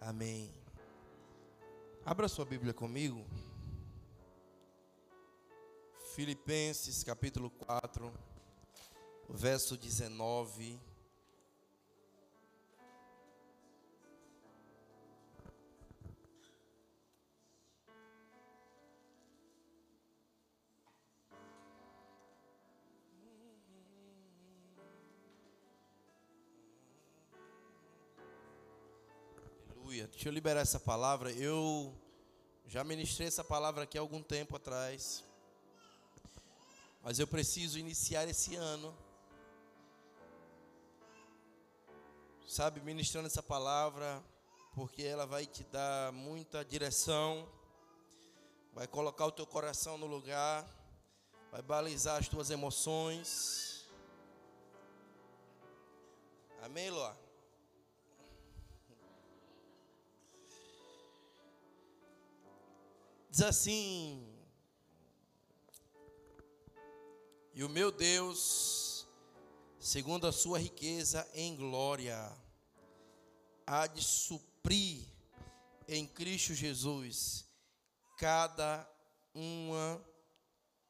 Amém. Abra sua Bíblia comigo. Filipenses capítulo 4, verso 19. Deixa eu liberar essa palavra. Eu já ministrei essa palavra aqui há algum tempo atrás. Mas eu preciso iniciar esse ano. Sabe, ministrando essa palavra, porque ela vai te dar muita direção, vai colocar o teu coração no lugar, vai balizar as tuas emoções. Amém, Loa? Diz assim: E o meu Deus, segundo a sua riqueza em glória, há de suprir em Cristo Jesus cada uma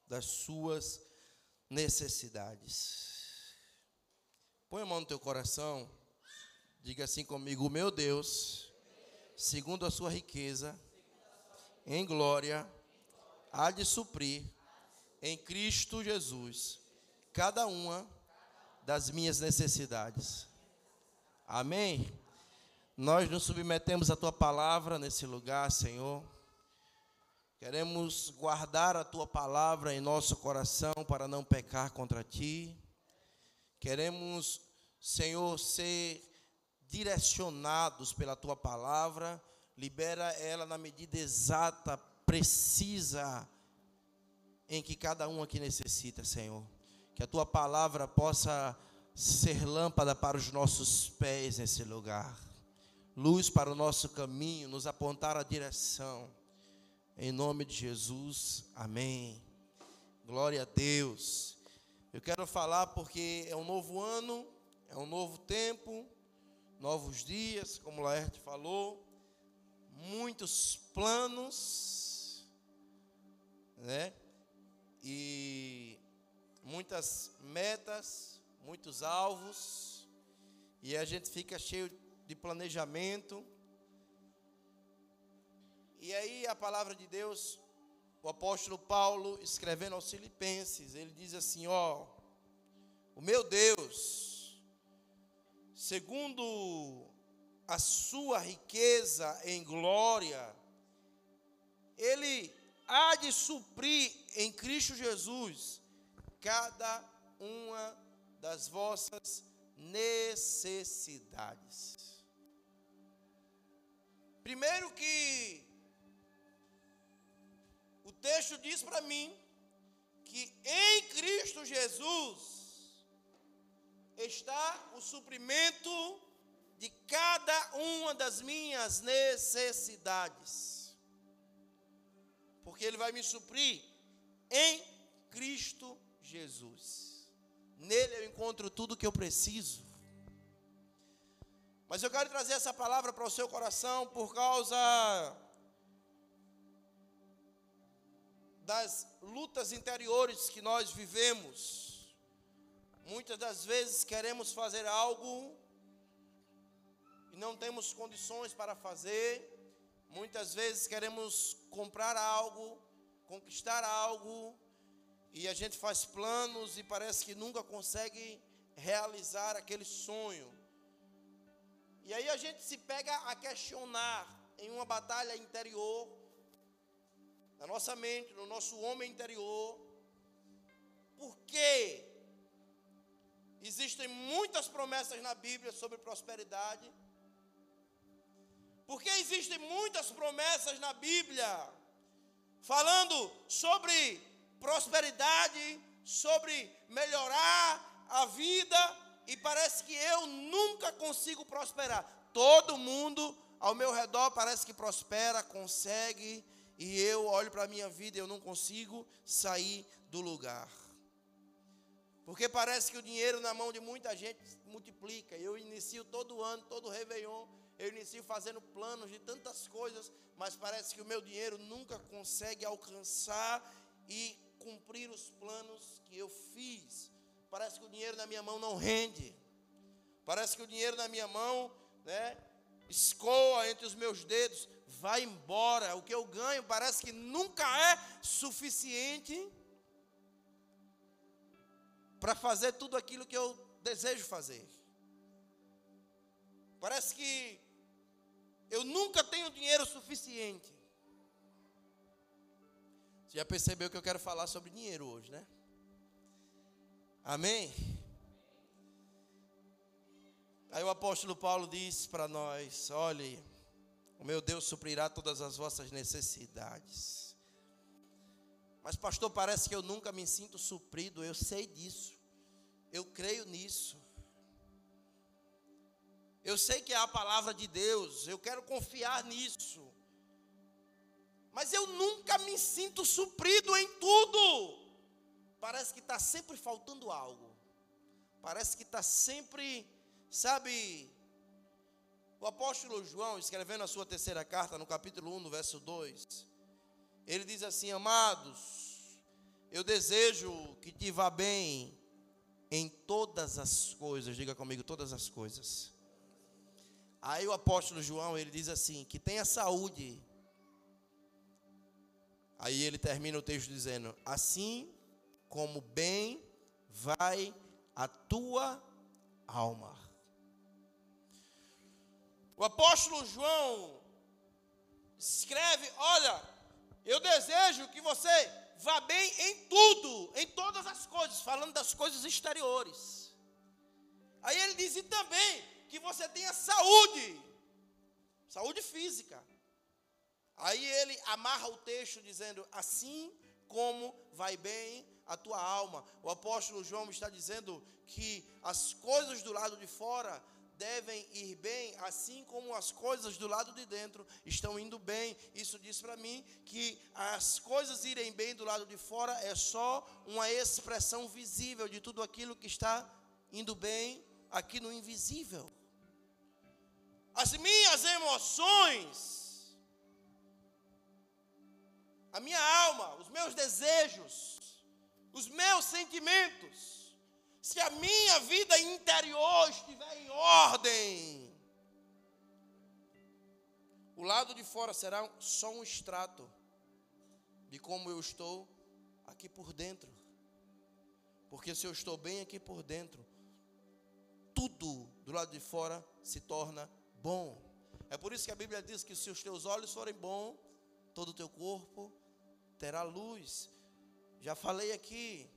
das suas necessidades. Põe a mão no teu coração, diga assim comigo: meu Deus, segundo a sua riqueza em glória, há de suprir em Cristo Jesus cada uma das minhas necessidades. Amém? Nós nos submetemos à tua palavra nesse lugar, Senhor. Queremos guardar a tua palavra em nosso coração para não pecar contra ti. Queremos, Senhor, ser direcionados pela tua palavra libera ela na medida exata, precisa, em que cada um aqui necessita, Senhor. Que a tua palavra possa ser lâmpada para os nossos pés nesse lugar, luz para o nosso caminho, nos apontar a direção. Em nome de Jesus, amém. Glória a Deus. Eu quero falar porque é um novo ano, é um novo tempo, novos dias, como Laerte falou muitos planos, né? E muitas metas, muitos alvos, e a gente fica cheio de planejamento. E aí a palavra de Deus, o apóstolo Paulo escrevendo aos Filipenses, ele diz assim, ó, o meu Deus, segundo a sua riqueza em glória, Ele há de suprir em Cristo Jesus cada uma das vossas necessidades. Primeiro que o texto diz para mim que em Cristo Jesus está o suprimento de cada uma das minhas necessidades. Porque Ele vai me suprir em Cristo Jesus. Nele eu encontro tudo o que eu preciso. Mas eu quero trazer essa palavra para o seu coração por causa das lutas interiores que nós vivemos. Muitas das vezes queremos fazer algo não temos condições para fazer. Muitas vezes queremos comprar algo, conquistar algo, e a gente faz planos e parece que nunca consegue realizar aquele sonho. E aí a gente se pega a questionar em uma batalha interior, na nossa mente, no nosso homem interior, por que existem muitas promessas na Bíblia sobre prosperidade? Porque existem muitas promessas na Bíblia falando sobre prosperidade, sobre melhorar a vida, e parece que eu nunca consigo prosperar. Todo mundo ao meu redor parece que prospera, consegue, e eu olho para a minha vida e eu não consigo sair do lugar. Porque parece que o dinheiro na mão de muita gente multiplica. Eu inicio todo ano, todo Réveillon, eu inicio fazendo planos de tantas coisas, mas parece que o meu dinheiro nunca consegue alcançar e cumprir os planos que eu fiz. Parece que o dinheiro na minha mão não rende. Parece que o dinheiro na minha mão, né, escoa entre os meus dedos, vai embora. O que eu ganho parece que nunca é suficiente para fazer tudo aquilo que eu desejo fazer. Parece que eu nunca tenho dinheiro suficiente. Você já percebeu que eu quero falar sobre dinheiro hoje, né? Amém? Aí o apóstolo Paulo diz para nós: olhe, o meu Deus suprirá todas as vossas necessidades. Mas, pastor, parece que eu nunca me sinto suprido. Eu sei disso. Eu creio nisso. Eu sei que é a palavra de Deus. Eu quero confiar nisso. Mas eu nunca me sinto suprido em tudo. Parece que está sempre faltando algo. Parece que está sempre, sabe, o apóstolo João, escrevendo a sua terceira carta, no capítulo 1, no verso 2, ele diz assim: Amados, eu desejo que te vá bem em todas as coisas, diga comigo, todas as coisas. Aí o apóstolo João, ele diz assim: que tenha saúde. Aí ele termina o texto dizendo: Assim como bem vai a tua alma. O apóstolo João escreve: Olha, eu desejo que você vá bem em tudo, em todas as coisas, falando das coisas exteriores. Aí ele diz: e também que você tenha saúde, saúde física. Aí ele amarra o texto dizendo: assim como vai bem a tua alma. O apóstolo João está dizendo que as coisas do lado de fora devem ir bem, assim como as coisas do lado de dentro estão indo bem. Isso diz para mim que as coisas irem bem do lado de fora é só uma expressão visível de tudo aquilo que está indo bem aqui no invisível. As minhas emoções, a minha alma, os meus desejos, os meus sentimentos, se a minha vida interior estiver em ordem, o lado de fora será só um extrato de como eu estou aqui por dentro. Porque se eu estou bem aqui por dentro, tudo do lado de fora se torna bom. É por isso que a Bíblia diz que se os teus olhos forem bons, todo o teu corpo terá luz. Já falei aqui,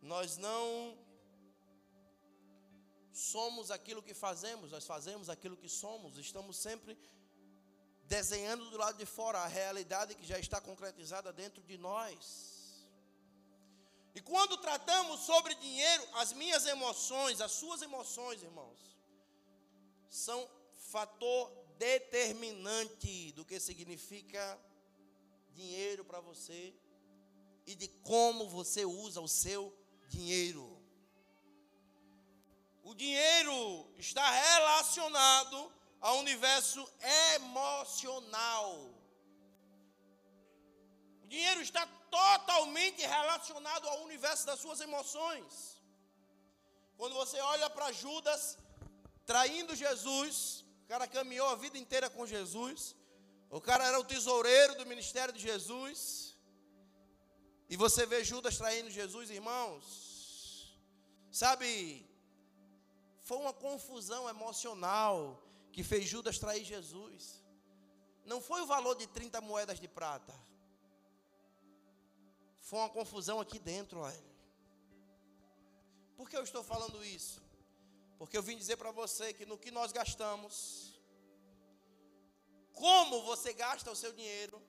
nós não somos aquilo que fazemos, nós fazemos aquilo que somos, estamos sempre desenhando do lado de fora a realidade que já está concretizada dentro de nós. E quando tratamos sobre dinheiro, as minhas emoções, as suas emoções, irmãos, são fator determinante do que significa dinheiro para você e de como você usa o seu dinheiro. O dinheiro está relacionado ao universo emocional. O dinheiro está totalmente relacionado ao universo das suas emoções. Quando você olha para Judas traindo Jesus, o cara caminhou a vida inteira com Jesus, o cara era o tesoureiro do ministério de Jesus, e você vê Judas traindo Jesus, irmãos, sabe, foi uma confusão emocional que fez Judas trair Jesus. Não foi o valor de 30 moedas de prata. Foi uma confusão aqui dentro, olha. Por que eu estou falando isso? Porque eu vim dizer para você que no que nós gastamos, como você gasta o seu dinheiro,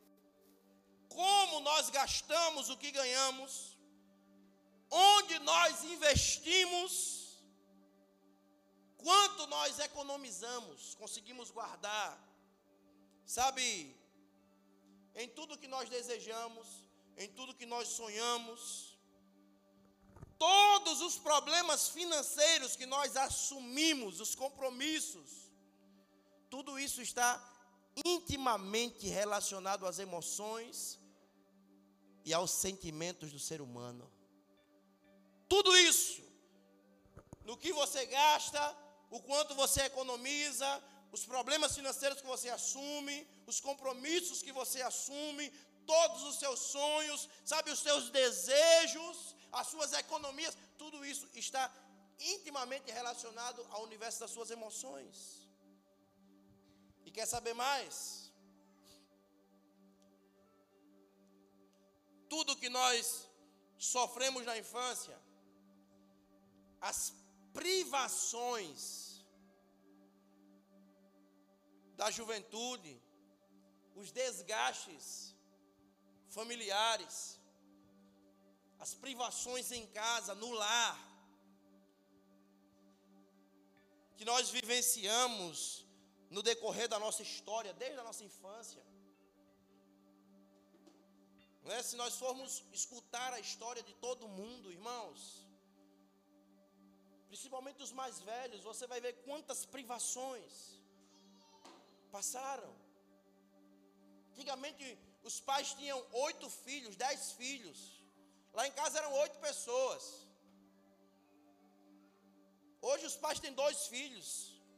como nós gastamos o que ganhamos, onde nós investimos, Quanto nós economizamos, conseguimos guardar, sabe, em tudo que nós desejamos, em tudo que nós sonhamos, todos os problemas financeiros que nós assumimos, os compromissos, tudo isso está intimamente relacionado às emoções e aos sentimentos do ser humano. Tudo isso, no que você gasta, o quanto você economiza, os problemas financeiros que você assume, os compromissos que você assume, todos os seus sonhos, sabe, os seus desejos, as suas economias, tudo isso está intimamente relacionado ao universo das suas emoções. E quer saber mais? Tudo que nós sofremos na infância, as privações da juventude, os desgastes familiares, as privações em casa, no lar, que nós vivenciamos no decorrer da nossa história, desde a nossa infância. É? Se nós formos escutar a história de todo mundo, irmãos, principalmente os mais velhos, você vai ver quantas privações passaram. Antigamente os pais tinham oito filhos, dez filhos. Lá em casa eram oito pessoas. Hoje os pais têm dois filhos,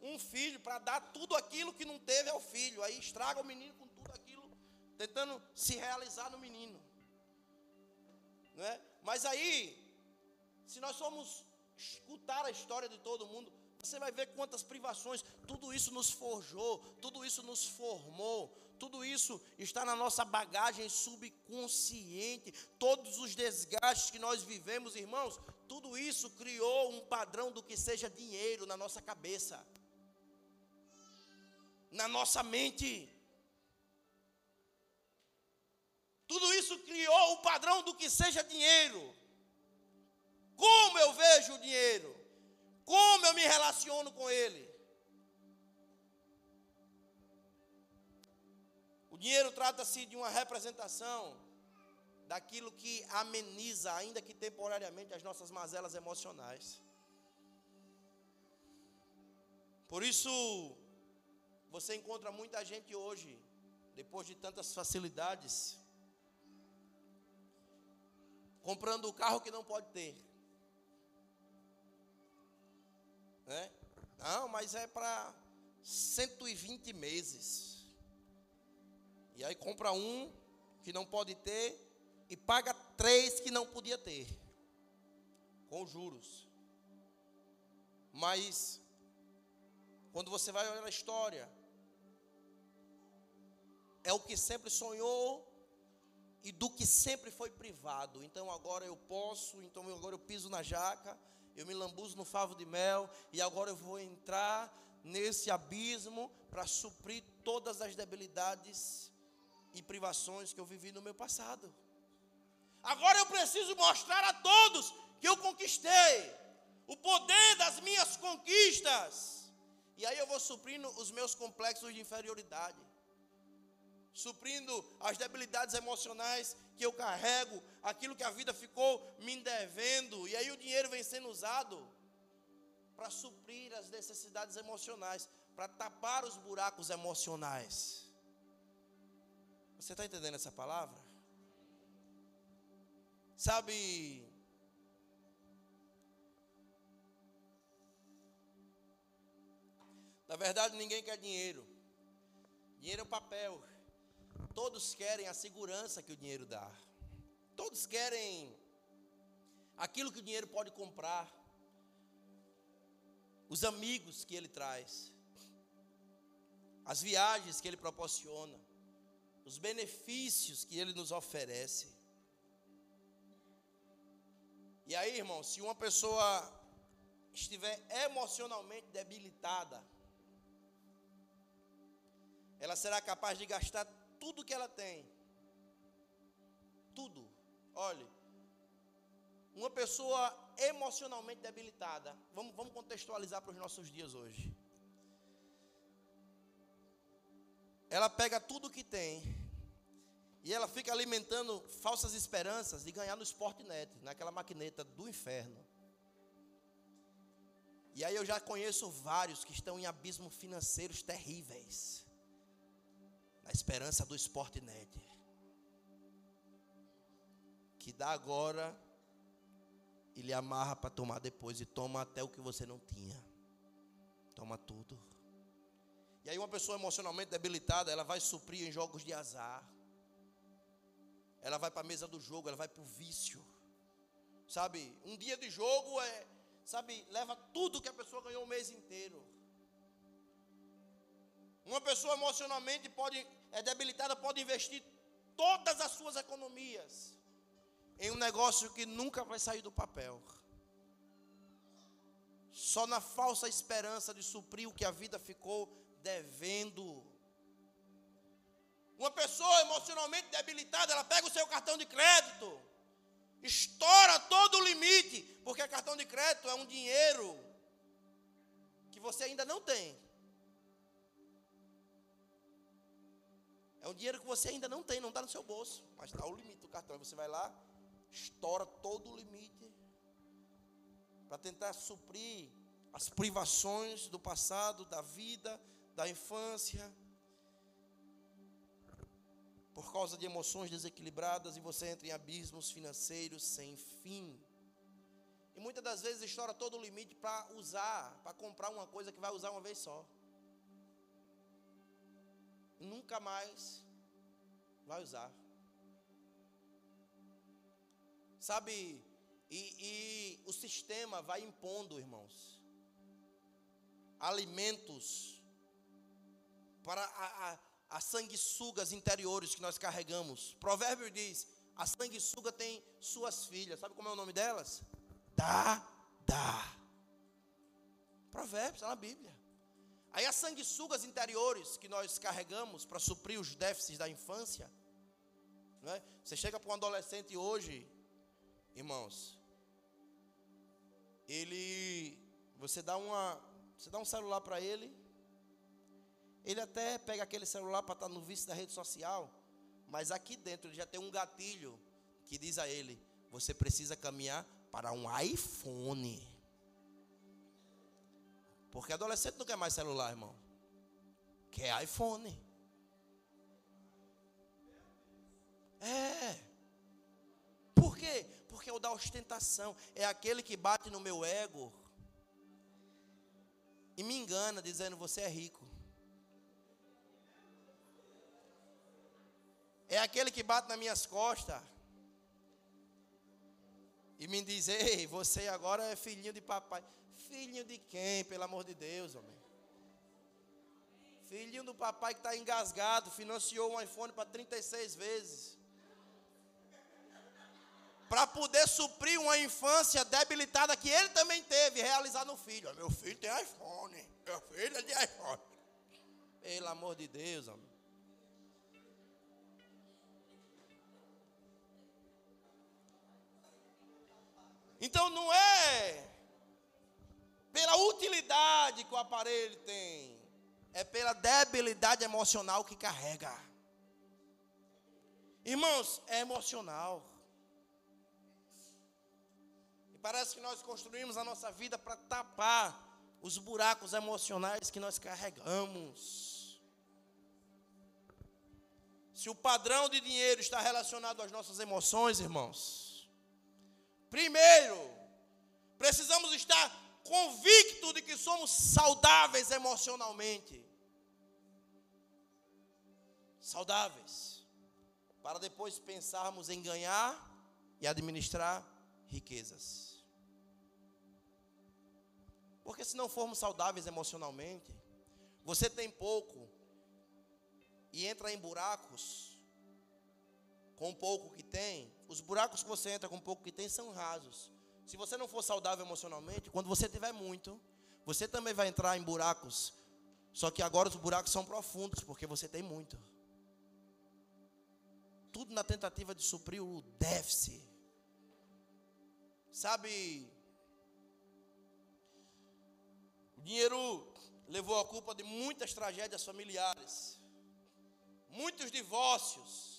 um filho para dar tudo aquilo que não teve ao filho. Aí estraga o menino com tudo aquilo, tentando se realizar no menino. Não é? Mas aí, se nós formos escutar a história de todo mundo, você vai ver quantas privações, tudo isso nos forjou, tudo isso nos formou, tudo isso está na nossa bagagem subconsciente, todos os desgastes que nós vivemos, irmãos, tudo isso criou um padrão do que seja dinheiro na nossa cabeça, na nossa mente. Tudo isso criou o padrão do que seja dinheiro. Como eu vejo o dinheiro? Como eu me relaciono com ele? Dinheiro trata-se de uma representação daquilo que ameniza, ainda que temporariamente, as nossas mazelas emocionais. Por isso, você encontra muita gente hoje, depois de tantas facilidades, comprando o carro que não pode ter. Né? Não, mas é para 120 meses. E aí compra um que não pode ter e paga três que não podia ter, com juros. Mas, quando você vai olhar a história, é o que sempre sonhou e do que sempre foi privado. Então agora eu posso, então agora eu piso na jaca, eu me lambuzo no favo de mel e agora eu vou entrar nesse abismo para suprir todas as debilidades e privações que eu vivi no meu passado. Agora eu preciso mostrar a todos que eu conquistei o poder das minhas conquistas. E aí eu vou suprindo os meus complexos de inferioridade, suprindo as debilidades emocionais que eu carrego, aquilo que a vida ficou me devendo, e aí o dinheiro vem sendo usado para suprir as necessidades emocionais, para tapar os buracos emocionais. Você está entendendo essa palavra? Sabe, na verdade ninguém quer dinheiro. Dinheiro é um papel. Todos querem a segurança que o dinheiro dá. Todos querem aquilo que o dinheiro pode comprar. Os amigos que ele traz. As viagens que ele proporciona os benefícios que Ele nos oferece. E aí, irmão, se uma pessoa estiver emocionalmente debilitada, ela será capaz de gastar tudo que ela tem. Tudo. Olhe, uma pessoa emocionalmente debilitada, vamos, vamos contextualizar para os nossos dias hoje. Ela pega tudo que tem e ela fica alimentando falsas esperanças de ganhar no Sportnet, naquela maquineta do inferno. E aí eu já conheço vários que estão em abismos financeiros terríveis. Na esperança do Sportnet. Que dá agora e lhe amarra para tomar depois e toma até o que você não tinha. Toma tudo. E aí uma pessoa emocionalmente debilitada, ela vai suprir em jogos de azar. Ela vai para a mesa do jogo, ela vai para o vício. Sabe, um dia de jogo é, sabe, leva tudo que a pessoa ganhou o mês inteiro. Uma pessoa emocionalmente pode é debilitada, pode investir todas as suas economias em um negócio que nunca vai sair do papel. Só na falsa esperança de suprir o que a vida ficou devendo. Uma pessoa emocionalmente debilitada, ela pega o seu cartão de crédito, estoura todo o limite, porque cartão de crédito é um dinheiro que você ainda não tem. É um dinheiro que você ainda não tem, não está no seu bolso, mas está o limite do cartão. Você vai lá, estoura todo o limite para tentar suprir as privações do passado, da vida, da infância. Por causa de emoções desequilibradas e você entra em abismos financeiros sem fim. E muitas das vezes estoura todo o limite para usar, para comprar uma coisa que vai usar uma vez só. Nunca mais vai usar. Sabe, e, e o sistema vai impondo, irmãos, alimentos para as sanguessugas interiores que nós carregamos. Provérbio diz: a sanguessuga tem suas filhas. Sabe como é o nome delas? Dá, dá. Provérbios, está na Bíblia. Aí as sanguessugas interiores que nós carregamos para suprir os déficits da infância. Não é? Você chega para um adolescente hoje, irmãos, ele, você dá uma, você dá um celular para ele, ele até pega aquele celular para estar no vício da rede social, mas aqui dentro ele já tem um gatilho que diz a ele: você precisa caminhar para um iPhone. Porque adolescente não quer mais celular, irmão. Quer iPhone. É. Por quê? Porque é o da ostentação. É aquele que bate no meu ego e me engana dizendo você é rico. É aquele que bate nas minhas costas e me diz: Ei, você agora é filhinho de papai. Filhinho de quem, pelo amor de Deus, homem? Filhinho do papai que está engasgado, financiou um iPhone para 36 vezes para poder suprir uma infância debilitada que ele também teve, realizar no filho. Meu filho tem iPhone, meu filho é de iPhone. Pelo amor de Deus, homem. Então não é pela utilidade que o aparelho tem, é pela debilidade emocional que carrega. Irmãos, é emocional. Parece que nós construímos a nossa vida para tapar os buracos emocionais que nós carregamos. Se o padrão de dinheiro está relacionado às nossas emoções, irmãos, primeiro, precisamos estar convictos de que somos saudáveis emocionalmente. Saudáveis. Para depois pensarmos em ganhar e administrar riquezas. Porque se não formos saudáveis emocionalmente, você tem pouco e entra em buracos com pouco que tem, os buracos que você entra com pouco que tem são rasos. Se você não for saudável emocionalmente, quando você tiver muito, você também vai entrar em buracos. Só que agora os buracos são profundos, porque você tem muito. Tudo na tentativa de suprir o déficit. Sabe, dinheiro levou a culpa de muitas tragédias familiares, muitos divórcios,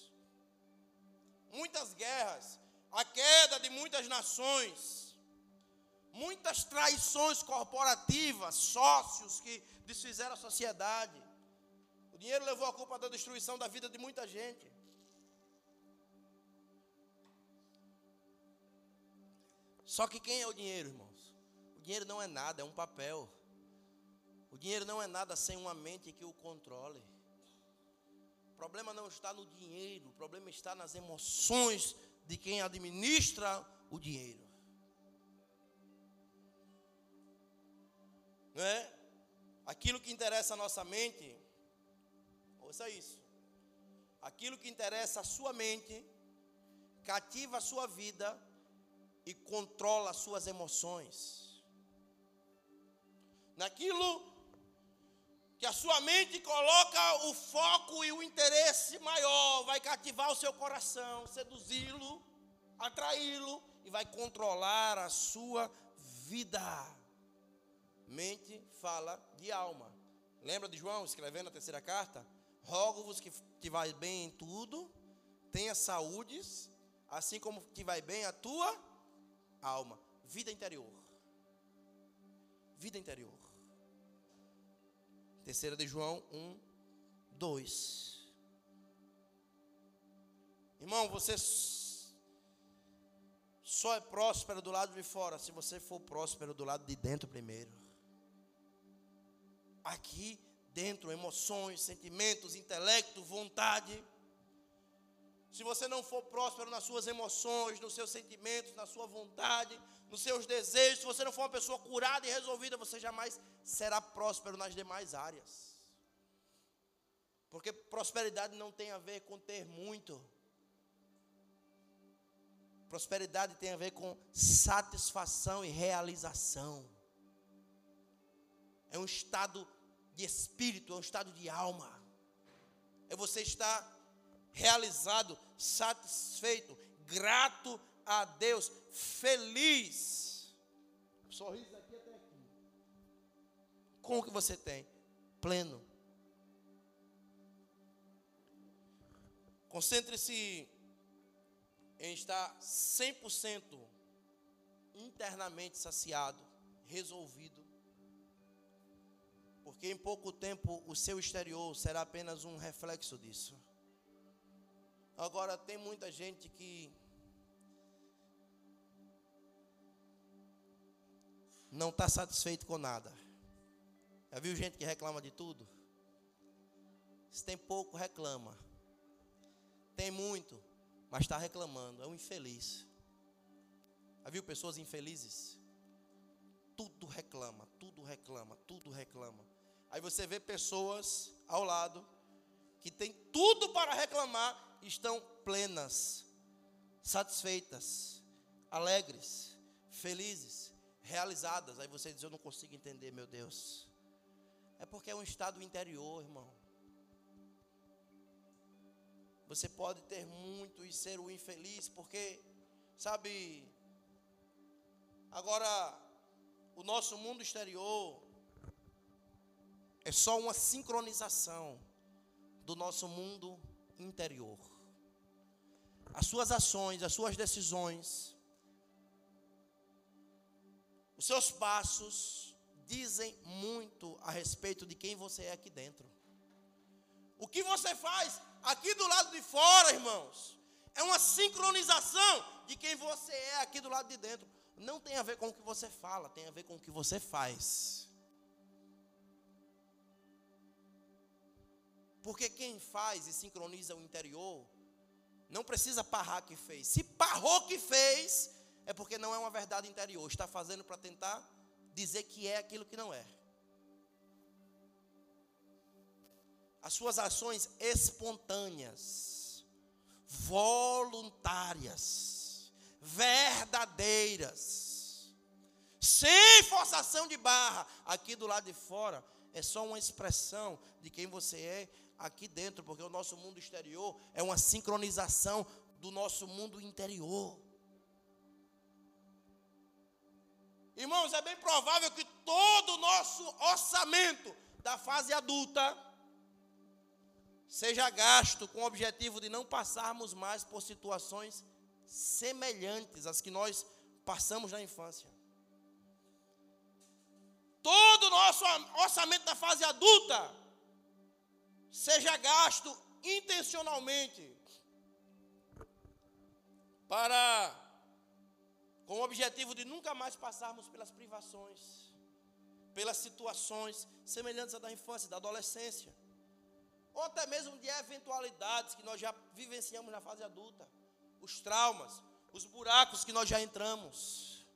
muitas guerras, a queda de muitas nações, muitas traições corporativas, sócios que desfizeram a sociedade. O dinheiro levou a culpa da destruição da vida de muita gente. Só que quem é o dinheiro, irmãos? O dinheiro não é nada, é um papel. O dinheiro não é nada sem uma mente que o controle. O problema não está no dinheiro, o problema está nas emoções de quem administra o dinheiro. Não é? Aquilo que interessa a nossa mente, ouça isso. Aquilo que interessa a sua mente, cativa a sua vida e controla as suas emoções. Naquilo que a sua mente coloca o foco e o interesse maior, vai cativar o seu coração, seduzi-lo, atraí-lo e vai controlar a sua vida. Mente fala de alma. Lembra de João escrevendo a terceira carta? Rogo-vos que, que vai bem em tudo, tenha saúdes, assim como que vai bem a tua alma. Vida interior. Vida interior. Terceira de João 1, 2. Irmão, você só é próspero do lado de fora se você for próspero do lado de dentro primeiro. Aqui dentro, emoções, sentimentos, intelecto, vontade. Se você não for próspero nas suas emoções, nos seus sentimentos, na sua vontade, nos seus desejos, se você não for uma pessoa curada e resolvida, você jamais será próspero nas demais áreas. Porque prosperidade não tem a ver com ter muito. Prosperidade tem a ver com satisfação e realização. É um estado de espírito, é um estado de alma. É você estar realizado, satisfeito, grato a Deus, feliz. Sorriso aqui até aqui. Com o que você tem? Pleno. Concentre-se em estar 100% internamente saciado, resolvido. Porque em pouco tempo o seu exterior será apenas um reflexo disso. Agora, tem muita gente que não está satisfeito com nada. Já viu gente que reclama de tudo? Se tem pouco, reclama. Tem muito, mas está reclamando. É um infeliz. Já viu pessoas infelizes? Tudo reclama, tudo reclama, tudo reclama. Aí você vê pessoas ao lado que tem tudo para reclamar estão plenas, satisfeitas, alegres, felizes, realizadas. Aí você diz: Eu não consigo entender, meu Deus. É porque é um estado interior, irmão. Você pode ter muito e ser o infeliz, porque, sabe, agora, o nosso mundo exterior é só uma sincronização do nosso mundo interior as suas ações, as suas decisões, os seus passos dizem muito a respeito de quem você é aqui dentro. O que você faz aqui do lado de fora, irmãos, é uma sincronização de quem você é aqui do lado de dentro. Não tem a ver com o que você fala, tem a ver com o que você faz. Porque quem faz e sincroniza o interior não precisa parrar que fez. Se parrou que fez, é porque não é uma verdade interior. Está fazendo para tentar dizer que é aquilo que não é. As suas ações espontâneas, voluntárias, verdadeiras, sem forçação de barra, aqui do lado de fora, é só uma expressão de quem você é aqui dentro, porque o nosso mundo exterior é uma sincronização do nosso mundo interior. Irmãos, é bem provável que todo o nosso orçamento da fase adulta seja gasto com o objetivo de não passarmos mais por situações semelhantes às que nós passamos na infância. nosso orçamento da fase adulta seja gasto intencionalmente para com o objetivo de nunca mais passarmos pelas privações, pelas situações semelhantes à da infância, da adolescência, ou até mesmo de eventualidades que nós já vivenciamos na fase adulta, os traumas, os buracos que nós já entramos.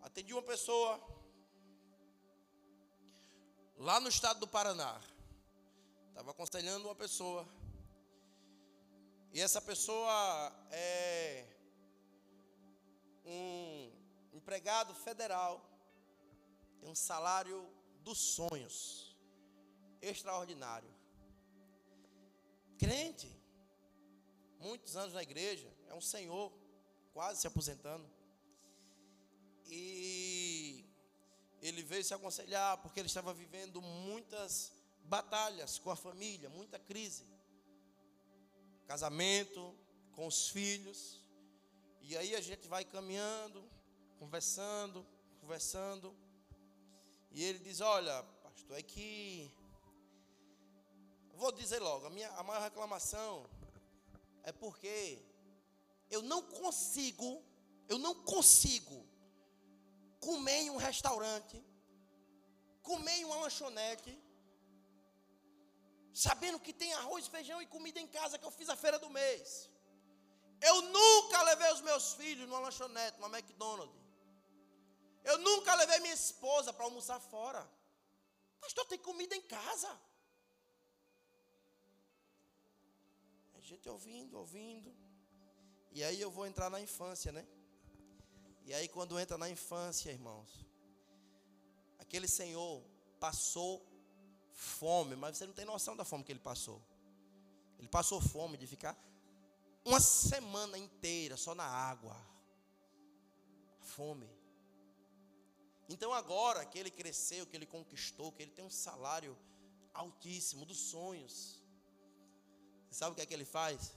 Atendi uma pessoa lá no estado do Paraná. Estava aconselhando uma pessoa e essa pessoa é um empregado federal, tem um salário dos sonhos, extraordinário. Crente, muitos anos na igreja, é um senhor, quase se aposentando. E ele veio se aconselhar porque ele estava vivendo muitas batalhas com a família, muita crise casamento, com os filhos. E aí a gente vai caminhando, conversando, conversando. E ele diz: Olha, pastor, é que. Vou dizer logo, a, minha, a maior reclamação é porque eu não consigo, eu não consigo comer em um restaurante, comer em uma lanchonete, sabendo que tem arroz, feijão e comida em casa que eu fiz a feira do mês. Eu nunca levei os meus filhos numa lanchonete, numa McDonald's. Eu nunca levei minha esposa para almoçar fora. Pastor, tem comida em casa. A gente ouvindo, ouvindo. E aí eu vou entrar na infância, né? E aí quando entra na infância, irmãos, aquele senhor passou fome, mas você não tem noção da fome que ele passou. Ele passou fome de ficar uma semana inteira só na água. Fome. Então agora que ele cresceu, que ele conquistou, que ele tem um salário altíssimo dos sonhos. Sabe o que é que ele faz?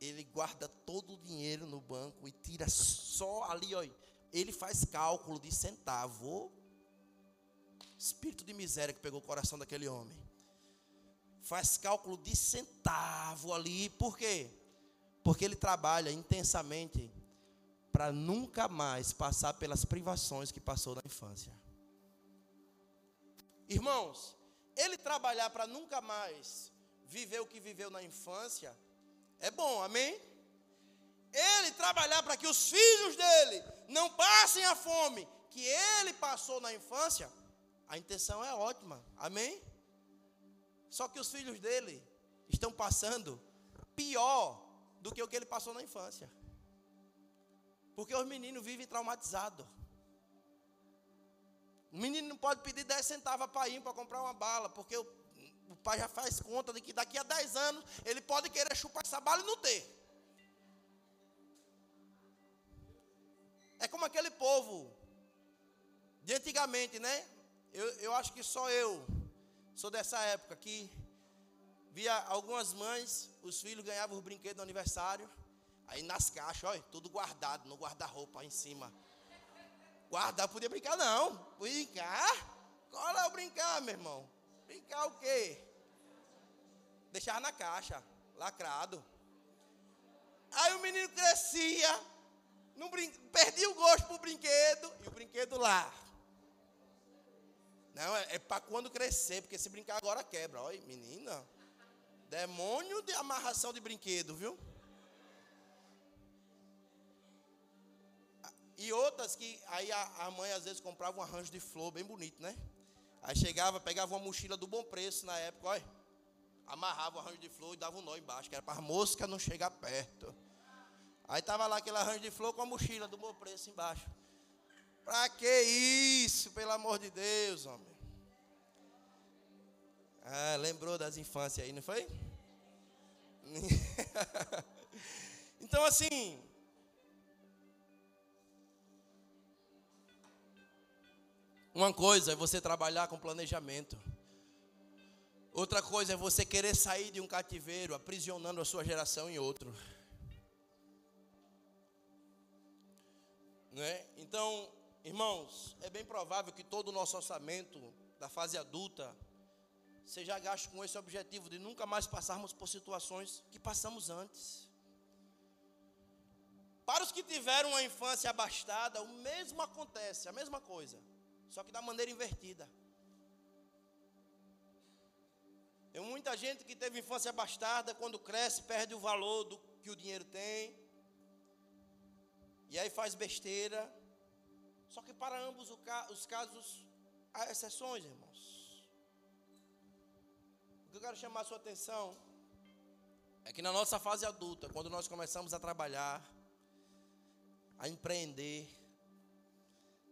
Ele guarda todo o dinheiro no banco e tira só ali, olha. Ele faz cálculo de centavo Espírito de miséria que pegou o coração daquele homem. Faz cálculo de centavo ali. Por quê? Porque ele trabalha intensamente para nunca mais passar pelas privações que passou na infância. Irmãos, ele trabalhar para nunca mais viver o que viveu na infância é bom, amém? Ele trabalhar para que os filhos dele não passem a fome que ele passou na infância a intenção é ótima, amém? Só que os filhos dele estão passando pior do que o que ele passou na infância. Porque os meninos vivem traumatizados. O menino não pode pedir 10 centavos para ir para comprar uma bala, porque o, o, pai já faz conta de que daqui a 10 anos ele pode querer chupar essa bala e não ter. É como aquele povo de antigamente, né? Eu, eu acho que só eu sou dessa época que via algumas mães, os filhos ganhavam os brinquedos no aniversário, aí nas caixas, olha, tudo guardado, no guarda-roupa em cima. Guardar, podia brincar não. Brincar? Qual é o brincar, meu irmão? Brincar o quê? Deixar na caixa, lacrado. Aí o menino crescia, não brin... perdia o gosto pro brinquedo e o brinquedo lá. Não, é, é para quando crescer, porque se brincar agora quebra. Olha, menina. Demônio de amarração de brinquedo, viu? E outras que aí a, a, mãe às vezes comprava um arranjo de flor bem bonito, né? Aí chegava, pegava uma mochila do bom preço na época, olha. Amarrava o arranjo de flor e dava um nó embaixo, que era para a mosca não chegar perto. Aí tava lá aquele arranjo de flor com a mochila do bom preço embaixo. Para que isso, pelo amor de Deus, homem? Ah, lembrou das infâncias aí, não foi? então, assim. Uma coisa é você trabalhar com planejamento. Outra coisa é você querer sair de um cativeiro, aprisionando a sua geração em outro. Né? Então, irmãos, é bem provável que todo o nosso orçamento da fase adulta seja gasto com esse objetivo de nunca mais passarmos por situações que passamos antes. Para os que tiveram uma infância abastada, o mesmo acontece, a mesma coisa, só que da maneira invertida. Tem muita gente que teve infância abastada, quando cresce, perde o valor do que o dinheiro tem. E aí faz besteira. Só que para ambos os casos há exceções, irmãos. O que eu quero chamar a sua atenção é que na nossa fase adulta, quando nós começamos a trabalhar, a empreender,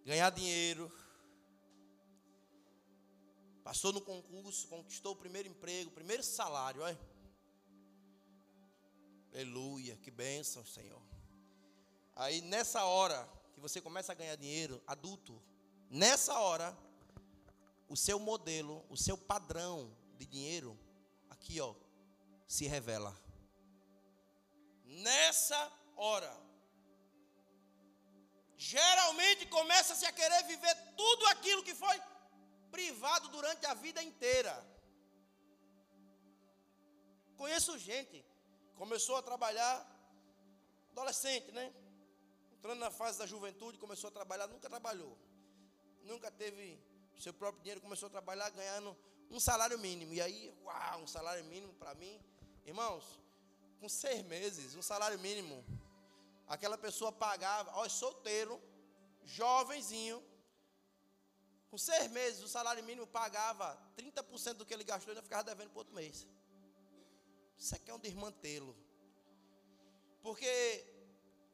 ganhar dinheiro, passou no concurso, conquistou o primeiro emprego, o primeiro salário, olha. Aleluia, que bênção, Senhor. Aí nessa hora que você começa a ganhar dinheiro, adulto, nessa hora, o seu modelo, o seu padrão de dinheiro, aqui ó, se revela. Nessa hora geralmente começa-se a querer viver tudo aquilo que foi privado durante a vida inteira. Conheço gente, começou a trabalhar, adolescente, né? Entrando na fase da juventude, começou a trabalhar, nunca trabalhou. Nunca teve seu próprio dinheiro, começou a trabalhar ganhando um salário mínimo. E aí, uau, um salário mínimo para mim. Irmãos, com seis meses, um salário mínimo aquela pessoa pagava, ó, solteiro, jovenzinho, com seis meses, o salário mínimo pagava 30% do que ele gastou e ainda ficava devendo para outro mês. Isso aqui é um desmantelo. Porque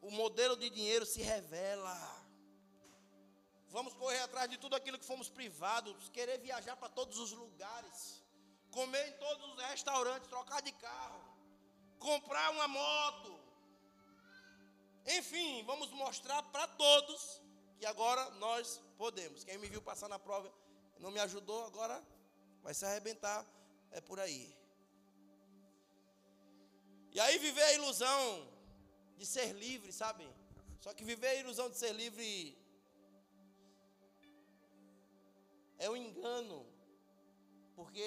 o modelo de dinheiro se revela. Vamos correr atrás de tudo aquilo que fomos privados, querer viajar para todos os lugares, comer em todos os restaurantes, trocar de carro, comprar uma moto, enfim, vamos mostrar para todos que agora nós podemos. Quem me viu passar na prova não me ajudou, agora vai se arrebentar. É por aí. E aí viver a ilusão de ser livre, sabe? Só que viver a ilusão de ser livre é um engano. Porque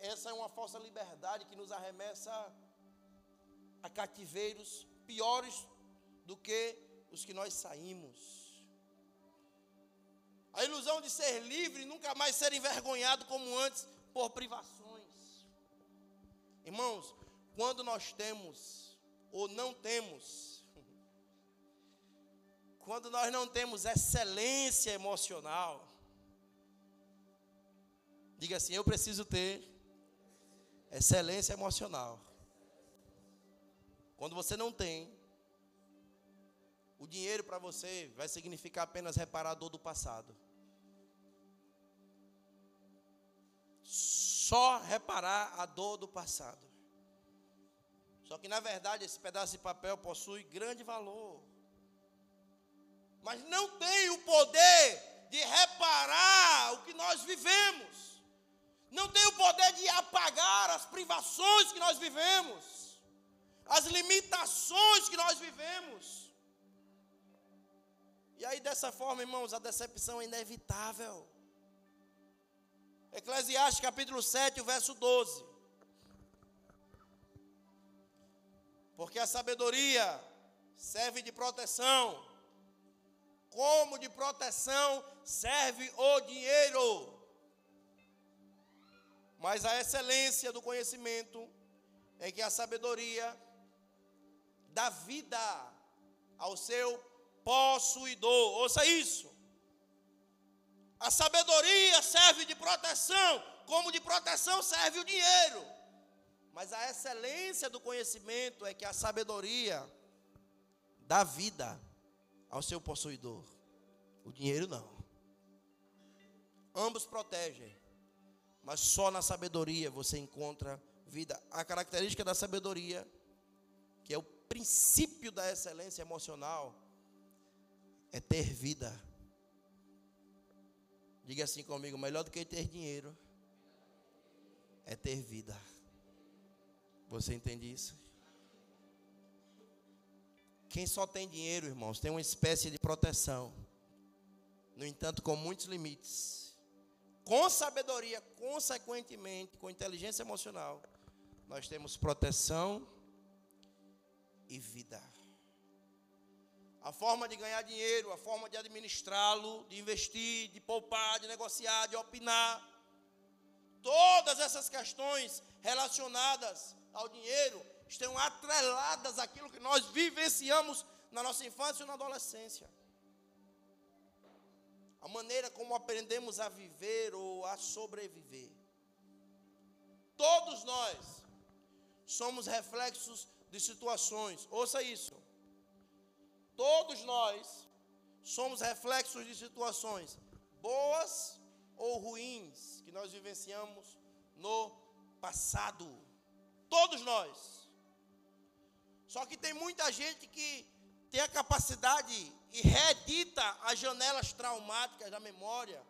essa é uma falsa liberdade que nos arremessa a cativeiros piores do que os que nós saímos. A ilusão de ser livre, nunca mais ser envergonhado como antes por privações. Irmãos, quando nós temos ou não temos, quando nós não temos excelência emocional, diga assim: eu preciso ter excelência emocional. Quando você não tem, o dinheiro para você vai significar apenas reparador do passado. Só reparar a dor do passado. Só que na verdade esse pedaço de papel possui grande valor. Mas não tem o poder de reparar o que nós vivemos. Não tem o poder de apagar as privações que nós vivemos. As limitações que nós vivemos. E aí, dessa forma, irmãos, a decepção é inevitável. Eclesiastes capítulo 7, o verso 12. Porque a sabedoria serve de proteção, como de proteção serve o dinheiro. Mas a excelência do conhecimento é que a sabedoria dá vida ao seu possuidor. Ouça isso. A sabedoria serve de proteção, como de proteção serve o dinheiro. Mas a excelência do conhecimento é que a sabedoria dá vida ao seu possuidor. O dinheiro não. Ambos protegem, mas só na sabedoria você encontra vida. A característica da sabedoria, que é o princípio da excelência emocional, é ter vida. Diga assim comigo: melhor do que ter dinheiro é ter vida. Você entende isso? Quem só tem dinheiro, irmãos, tem uma espécie de proteção. No entanto, com muitos limites. Com sabedoria, consequentemente, com inteligência emocional, nós temos proteção e vida. A forma de ganhar dinheiro, a forma de administrá-lo, de investir, de poupar, de negociar, de opinar. Todas essas questões relacionadas ao dinheiro estão atreladas àquilo que nós vivenciamos na nossa infância e na adolescência. A maneira como aprendemos a viver ou a sobreviver. Todos nós somos reflexos de situações. Ouça isso. Todos nós somos reflexos de situações boas ou ruins que nós vivenciamos no passado. Todos nós. Só que tem muita gente que tem a capacidade e reedita as janelas traumáticas da memória.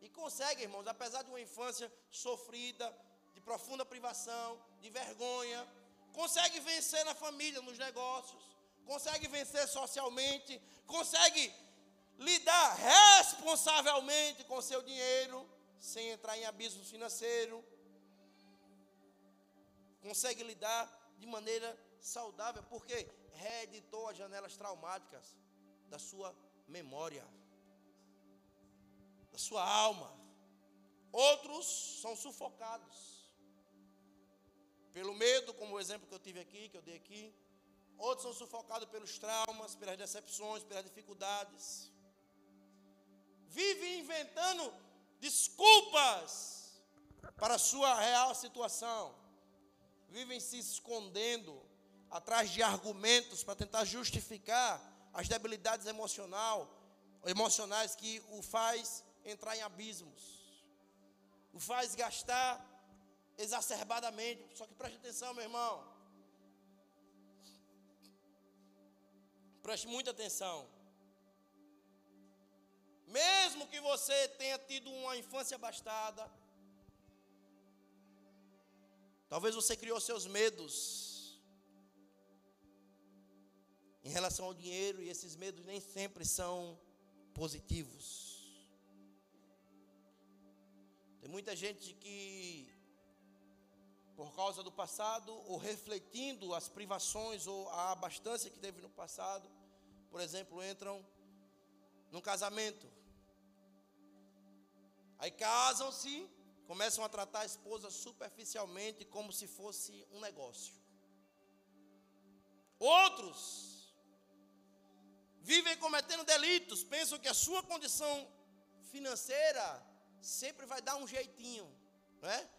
E consegue, irmãos, apesar de uma infância sofrida, de profunda privação, de vergonha, consegue vencer na família, nos negócios consegue vencer socialmente, consegue lidar responsavelmente com seu dinheiro, sem entrar em abismo financeiro, consegue lidar de maneira saudável, porque reeditou as janelas traumáticas da sua memória, da sua alma. Outros são sufocados pelo medo, como o exemplo que eu tive aqui, que eu dei aqui, Outros são sufocados pelos traumas, pelas decepções, pelas dificuldades. Vivem inventando desculpas para a sua real situação. Vivem se escondendo atrás de argumentos para tentar justificar as debilidades emocional, emocionais que o faz entrar em abismos. O faz gastar exacerbadamente. Só que preste atenção, meu irmão. Preste muita atenção. Mesmo que você tenha tido uma infância abastada, talvez você criou seus medos em relação ao dinheiro, e esses medos nem sempre são positivos. Tem muita gente que por causa do passado, ou refletindo as privações ou a abastança que teve no passado, por exemplo, entram num casamento. Aí casam-se, começam a tratar a esposa superficialmente como se fosse um negócio. Outros vivem cometendo delitos, pensam que a sua condição financeira sempre vai dar um jeitinho, não é?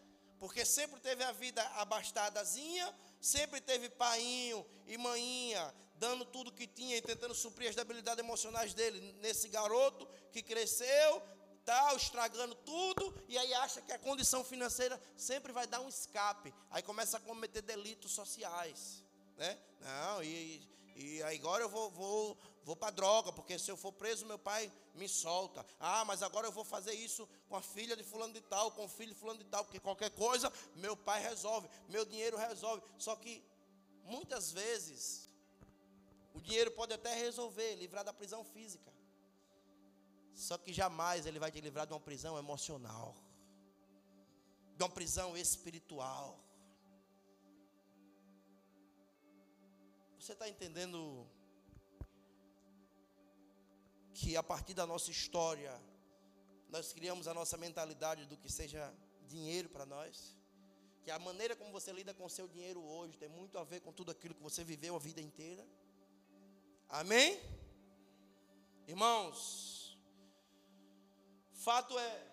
Porque sempre teve a vida abastadazinha, sempre teve painho e maninha, dando tudo que tinha e tentando suprir as debilidades emocionais dele, nesse garoto que cresceu, tal, estragando tudo, e aí acha que a condição financeira sempre vai dar um escape, aí começa a cometer delitos sociais, né? Não, e, e agora eu vou, vou, vou para droga, porque se eu for preso, meu pai me solta. Ah, mas agora eu vou fazer isso com a filha de fulano de tal, com o filho de fulano de tal, porque qualquer coisa meu pai resolve, meu dinheiro resolve. Só que muitas vezes o dinheiro pode até resolver, livrar da prisão física. Só que jamais ele vai te livrar de uma prisão emocional, de uma prisão espiritual. Você está entendendo que a partir da nossa história, nós criamos a nossa mentalidade do que seja dinheiro para nós? Que a maneira como você lida com o seu dinheiro hoje tem muito a ver com tudo aquilo que você viveu a vida inteira? Amém? Irmãos, fato é,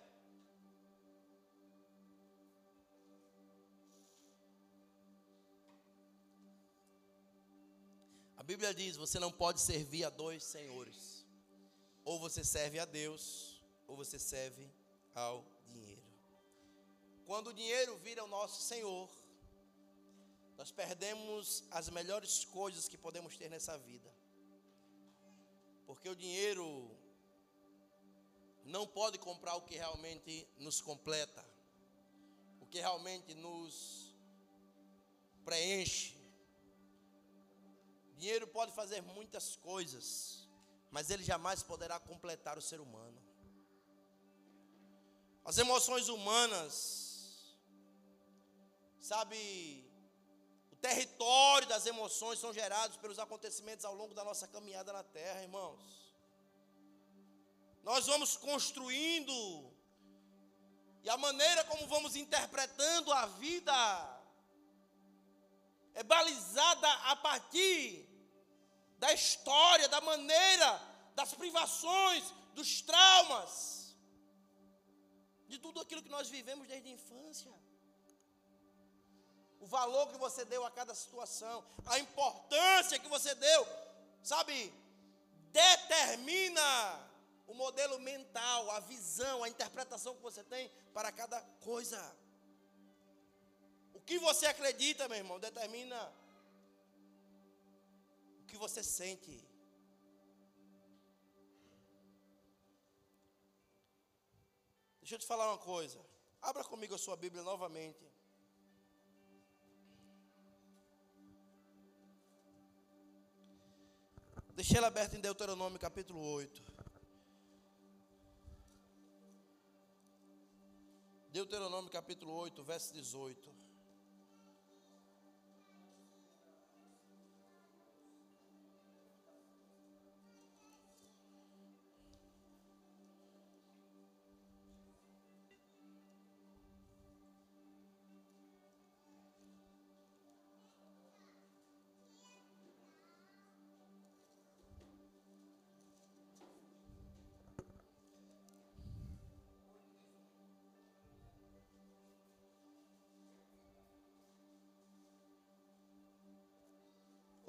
A Bíblia diz: você não pode servir a dois senhores. Ou você serve a Deus, ou você serve ao dinheiro. Quando o dinheiro vira o nosso Senhor, nós perdemos as melhores coisas que podemos ter nessa vida. Porque o dinheiro não pode comprar o que realmente nos completa, o que realmente nos preenche, Dinheiro pode fazer muitas coisas, mas ele jamais poderá completar o ser humano. As emoções humanas, sabe, o território das emoções são gerados pelos acontecimentos ao longo da nossa caminhada na terra, irmãos. Nós vamos construindo, e a maneira como vamos interpretando a vida é balizada a partir da história, da maneira, das privações, dos traumas, de tudo aquilo que nós vivemos desde a infância. O valor que você deu a cada situação, a importância que você deu, sabe, determina o modelo mental, a visão, a interpretação que você tem para cada coisa. O que você acredita, meu irmão, determina que você sente. Deixa eu te falar uma coisa. Abra comigo a sua Bíblia novamente. Deixei ela aberta em Deuteronômio capítulo 8. Deuteronômio capítulo 8, verso 18.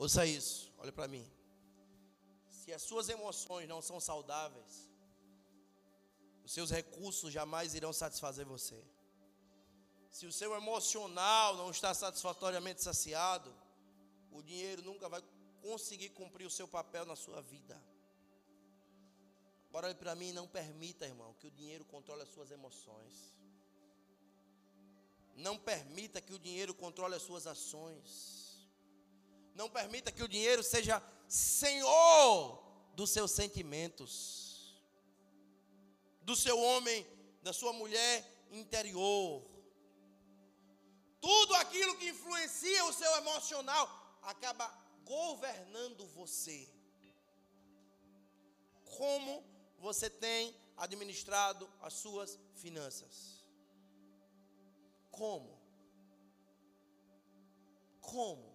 Ouça isso, olha para mim. Se as suas emoções não são saudáveis, os seus recursos jamais irão satisfazer você. Se o seu emocional não está satisfatoriamente saciado, o dinheiro nunca vai conseguir cumprir o seu papel na sua vida. Agora olhe para mim, não permita, irmão, que o dinheiro controle as suas emoções. Não permita que o dinheiro controle as suas ações. Não permita que o dinheiro seja senhor dos seus sentimentos, do seu homem, da sua mulher interior. Tudo aquilo que influencia o seu emocional acaba governando você. Como você tem administrado as suas finanças? Como? Como?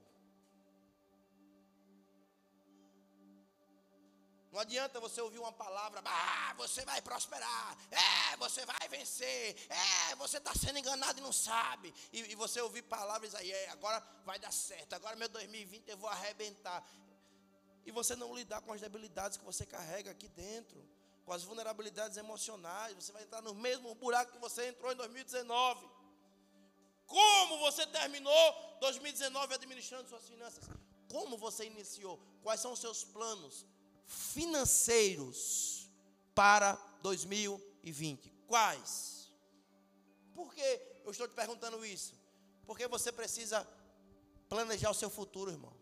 Não adianta você ouvir uma palavra, ah, você vai prosperar, é, você vai vencer, é, você está sendo enganado e não sabe. E, e, você ouvir palavras aí, é, agora vai dar certo, agora meu 2020 eu vou arrebentar. E você não lidar com as debilidades que você carrega aqui dentro, com as vulnerabilidades emocionais, você vai entrar no mesmo buraco que você entrou em 2019. Como você terminou 2019 administrando suas finanças? Como você iniciou? Quais são os seus planos? Financeiros para 2020. Quais? Por que eu estou te perguntando isso? Porque você precisa planejar o seu futuro, irmão.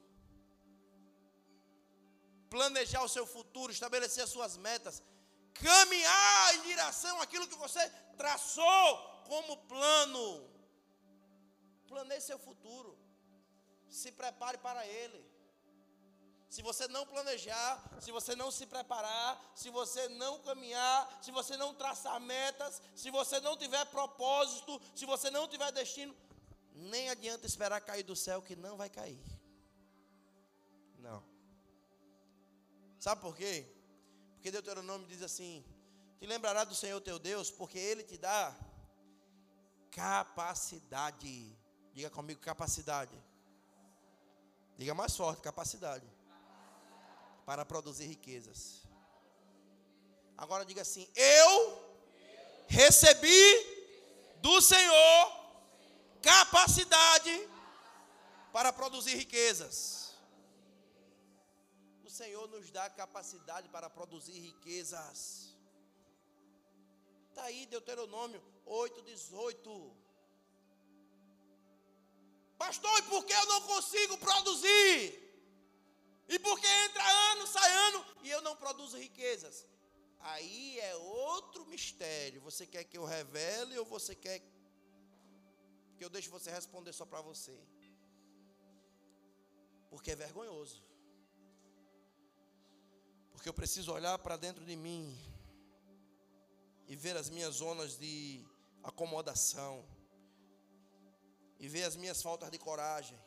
Planejar o seu futuro, estabelecer as suas metas, caminhar em direção àquilo que você traçou como plano. Planeje seu futuro. Se prepare para ele se você não planejar, se você não se preparar, se você não caminhar, se você não traçar metas, se você não tiver propósito, se você não tiver destino, nem adianta esperar cair do céu que não vai cair. Não. Sabe por quê? Porque Deuteronômio diz assim: Te lembrará do Senhor teu Deus, porque Ele te dá capacidade. Diga comigo, capacidade. Diga mais forte, capacidade para produzir riquezas. Agora diga assim: Eu recebi do Senhor capacidade para produzir riquezas. O Senhor nos dá capacidade para produzir riquezas. Está aí Deuteronômio 8, 18. Pastor, e por que eu não consigo produzir? E porque entra ano, sai ano e eu não produzo riquezas. Aí é outro mistério. Você quer que eu revele ou você quer que eu deixe você responder só para você? Porque é vergonhoso. Porque eu preciso olhar para dentro de mim e ver as minhas zonas de acomodação, e ver as minhas faltas de coragem,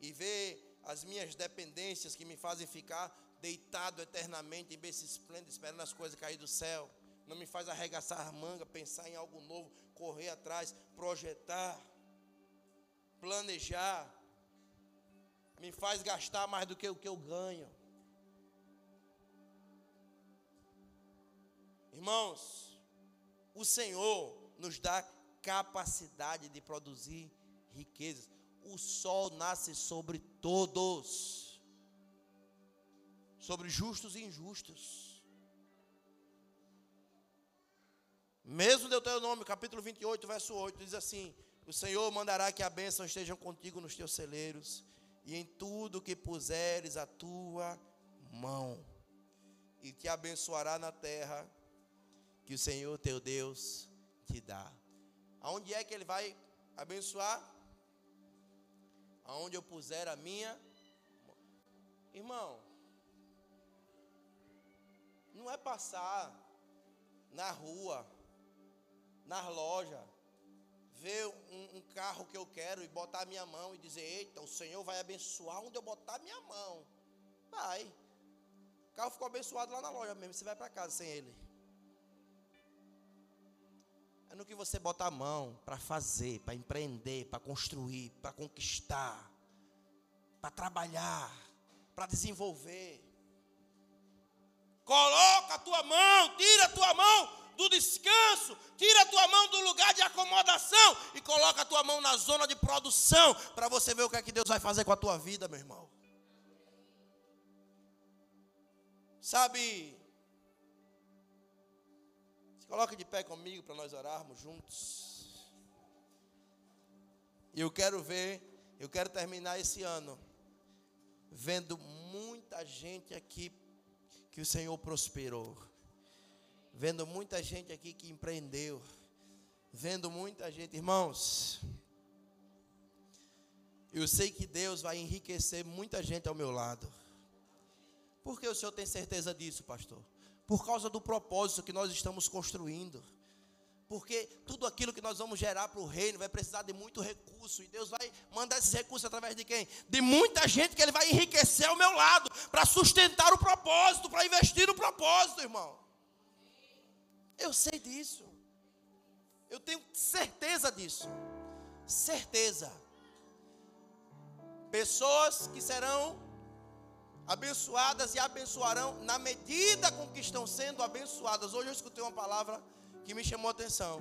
e ver as minhas dependências que me fazem ficar deitado eternamente em berço esplêndido, esperando as coisas cair do céu. Não me faz arregaçar a manga, pensar em algo novo, correr atrás, projetar, planejar. Me faz gastar mais do que o que eu ganho. Irmãos, o Senhor nos dá capacidade de produzir riquezas. O sol nasce sobre todos sobre justos e injustos. Mesmo Deuteronômio, capítulo 28, verso 8, diz assim: O Senhor mandará que a bênção esteja contigo nos teus celeiros e em tudo que puseres a tua mão, e te abençoará na terra que o Senhor teu Deus te dá. Aonde é que ele vai abençoar? Aonde eu puser a minha Irmão, não é passar na rua, nas lojas, ver um, um, carro que eu quero e botar a minha mão e dizer: Eita, o Senhor vai abençoar onde eu botar a minha mão. Vai. O carro ficou abençoado lá na loja mesmo. Você vai para casa sem ele. É no que você bota a mão para fazer, para empreender, para construir, para conquistar, para trabalhar, para desenvolver. Coloca a tua mão, tira a tua mão do descanso, tira a tua mão do lugar de acomodação e coloca a tua mão na zona de produção para você ver o que é que Deus vai fazer com a tua vida, meu irmão. Sabe? Coloca de pé comigo para nós orarmos juntos. Eu quero ver, eu quero terminar esse ano vendo muita gente aqui que o Senhor prosperou. Vendo muita gente aqui que empreendeu. Vendo muita gente, irmãos. Eu sei que Deus vai enriquecer muita gente ao meu lado. Por que o senhor tem certeza disso, pastor? Por causa do propósito que nós estamos construindo porque tudo aquilo que nós vamos gerar para o reino vai precisar de muito recurso, e Deus vai mandar esses recursos através de quem? De muita gente que Ele vai enriquecer ao meu lado, para sustentar o propósito, para investir no propósito, irmão. Eu sei disso, eu tenho certeza disso, certeza. Pessoas que serão abençoadas e abençoarão na medida com que estão sendo abençoadas. Hoje eu escutei uma palavra que me chamou a atenção.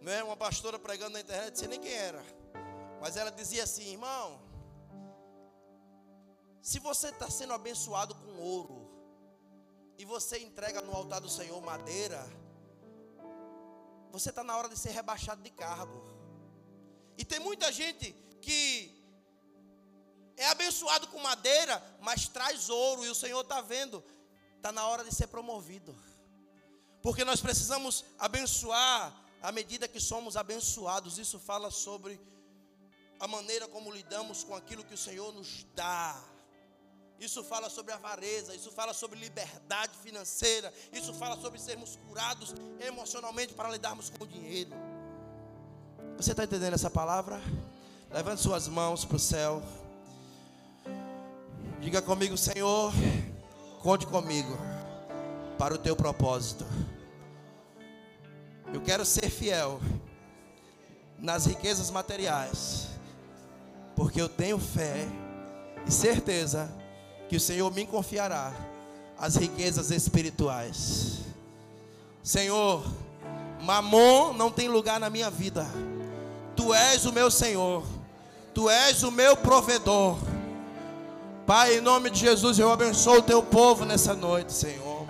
Não é uma pastora pregando na internet, sei nem quem era. Mas ela dizia assim, irmão, se você está sendo abençoado com ouro, e você entrega no altar do Senhor madeira, você está na hora de ser rebaixado de cargo. E tem muita gente que é abençoado com madeira, mas traz ouro, e o Senhor está vendo, está na hora de ser promovido. Porque nós precisamos abençoar à medida que somos abençoados. Isso fala sobre a maneira como lidamos com aquilo que o Senhor nos dá. Isso fala sobre avareza, isso fala sobre liberdade financeira, isso fala sobre sermos curados emocionalmente para lidarmos com o dinheiro. Você está entendendo essa palavra? Levante suas mãos para o céu. Diga comigo, Senhor, conte comigo para o teu propósito. Eu quero ser fiel nas riquezas materiais, porque eu tenho fé e certeza que o Senhor me confiará as riquezas espirituais. Senhor, mamon não tem lugar na minha vida. Tu és o meu Senhor. Tu és o meu provedor. Pai, em nome de Jesus, eu abençoo o teu povo nessa noite, Senhor.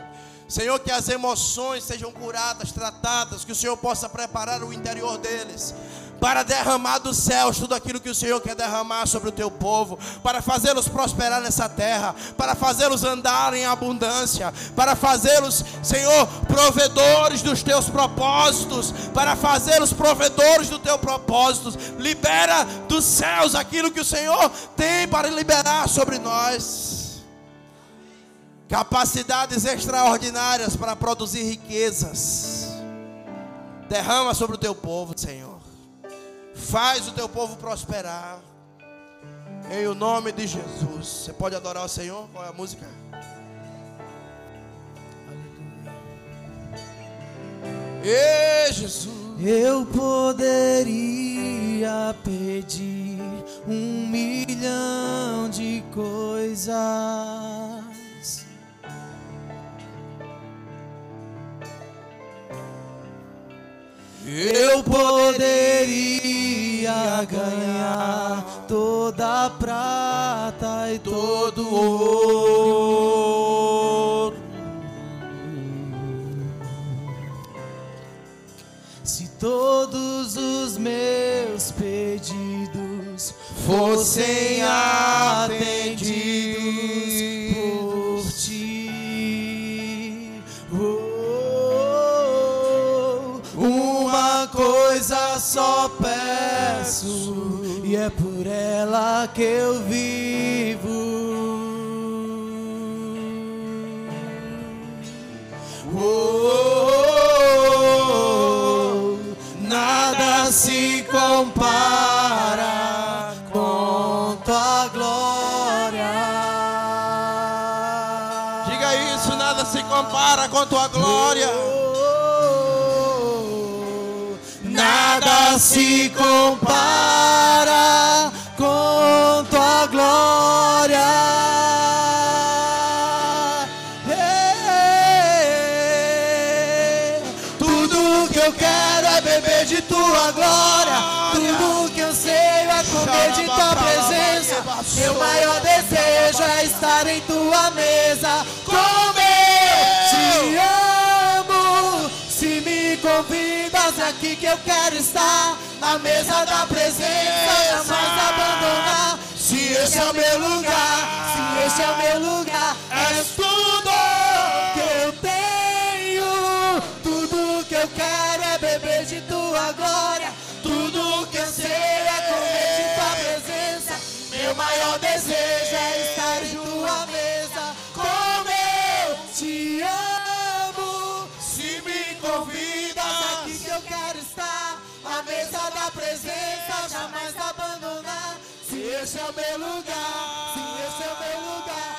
Senhor, que as emoções sejam curadas, tratadas, que o Senhor possa preparar o interior deles para derramar dos céus tudo aquilo que o Senhor quer derramar sobre o teu povo, para fazê-los prosperar nessa terra, para fazê-los andar em abundância, para fazê-los, Senhor, provedores dos teus propósitos, para fazê-los provedores do teu propósito. Libera dos céus aquilo que o Senhor tem para liberar sobre nós. Capacidades extraordinárias para produzir riquezas. Derrama sobre o teu povo, Senhor. Faz o teu povo prosperar. Em o nome de Jesus. Você pode adorar o Senhor? Qual é a música? Ei, Jesus. Eu poderia pedir um milhão de coisas. Eu poderia ganhar toda a prata e todo o ouro. Se todos os meus pedidos fossem atendidos coisa só peço e é por ela que eu vivo. Oh, nada se compara com tua glória. Diga isso, nada se compara com tua glória. Se compara com tua glória. Tudo que eu quero é beber de tua glória. Tudo que eu sei é comer de tua presença. Meu maior desejo é estar em tua mesa. Aqui que eu quero estar. Na mesa da presença, jamais abandonar. Se esse é o meu lugar, se esse é o meu lugar, és tudo que eu tenho. Tudo que eu quero é beber de tua glória. Tudo que eu sei é comer de tua presença. Meu maior desejo é estar Mesa da presença, jamais abandonar. Se esse é o meu lugar, se esse é o meu lugar.